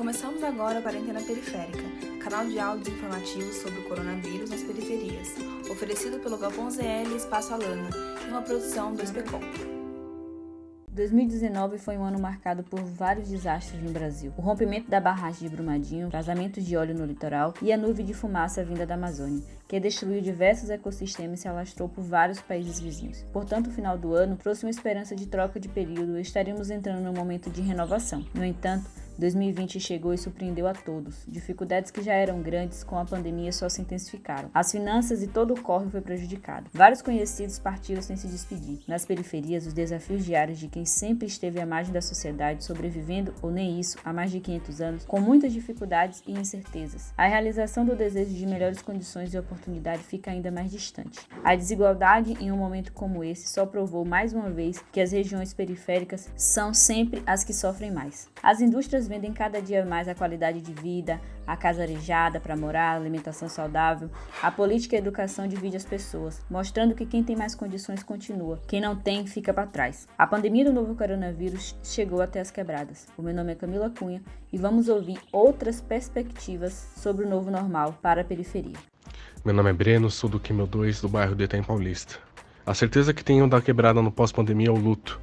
Começamos agora a Quarentena Periférica, canal de áudios informativos sobre o coronavírus nas periferias, oferecido pelo Galpão ZL Espaço Alana, e uma produção do SPCOM. 2019 foi um ano marcado por vários desastres no Brasil. O rompimento da barragem de Brumadinho, vazamentos de óleo no litoral e a nuvem de fumaça vinda da Amazônia, que destruiu diversos ecossistemas e se alastrou por vários países vizinhos. Portanto, o final do ano trouxe uma esperança de troca de período e estaríamos entrando num momento de renovação. No entanto, 2020 chegou e surpreendeu a todos. Dificuldades que já eram grandes com a pandemia só se intensificaram. As finanças e todo o corre foi prejudicado. Vários conhecidos partiram sem se despedir. Nas periferias, os desafios diários de quem sempre esteve à margem da sociedade, sobrevivendo ou nem isso há mais de 500 anos, com muitas dificuldades e incertezas. A realização do desejo de melhores condições e oportunidade fica ainda mais distante. A desigualdade em um momento como esse só provou mais uma vez que as regiões periféricas são sempre as que sofrem mais. As indústrias vendem cada dia mais a qualidade de vida, a casa arejada para morar, alimentação saudável. A política e a educação divide as pessoas, mostrando que quem tem mais condições continua, quem não tem fica para trás. A pandemia do novo coronavírus chegou até as quebradas. O meu nome é Camila Cunha e vamos ouvir outras perspectivas sobre o novo normal para a periferia. Meu nome é Breno, sou do Quimel 2 do bairro de Itaim Paulista. A certeza que tenho da quebrada no pós-pandemia é o luto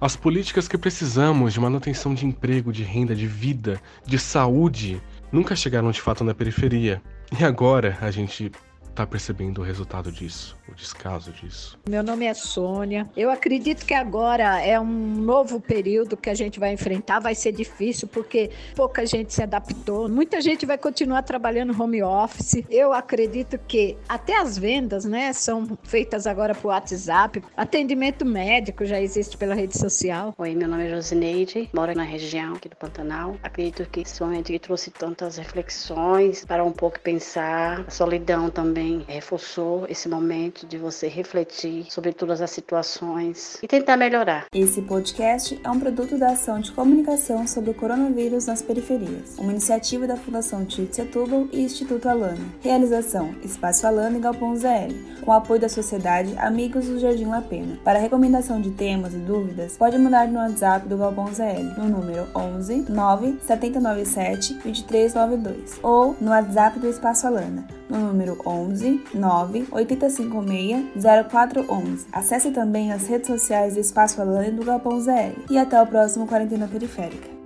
as políticas que precisamos de manutenção de emprego, de renda, de vida, de saúde, nunca chegaram de fato na periferia. E agora a gente está percebendo o resultado disso, o descaso disso? Meu nome é Sônia. Eu acredito que agora é um novo período que a gente vai enfrentar. Vai ser difícil porque pouca gente se adaptou. Muita gente vai continuar trabalhando home office. Eu acredito que até as vendas, né, são feitas agora por WhatsApp. Atendimento médico já existe pela rede social. Oi, meu nome é Josineide, moro na região aqui do Pantanal. Acredito que esse momento que trouxe tantas reflexões para um pouco pensar, a solidão também também reforçou esse momento de você refletir sobre todas as situações e tentar melhorar. Esse podcast é um produto da ação de comunicação sobre o coronavírus nas periferias, uma iniciativa da Fundação Tite Setúbal e Instituto Alana. Realização: Espaço Alana e Galpão ZL, com apoio da Sociedade Amigos do Jardim La Pena. Para recomendação de temas e dúvidas, pode mandar no WhatsApp do Galpão ZL, no número 11 9 797 2392 ou no WhatsApp do Espaço Alana, no número 11 9 856 0411. Acesse também as redes sociais do Espaço Alane do Galpão ZL. E até o próximo Quarentena Periférica.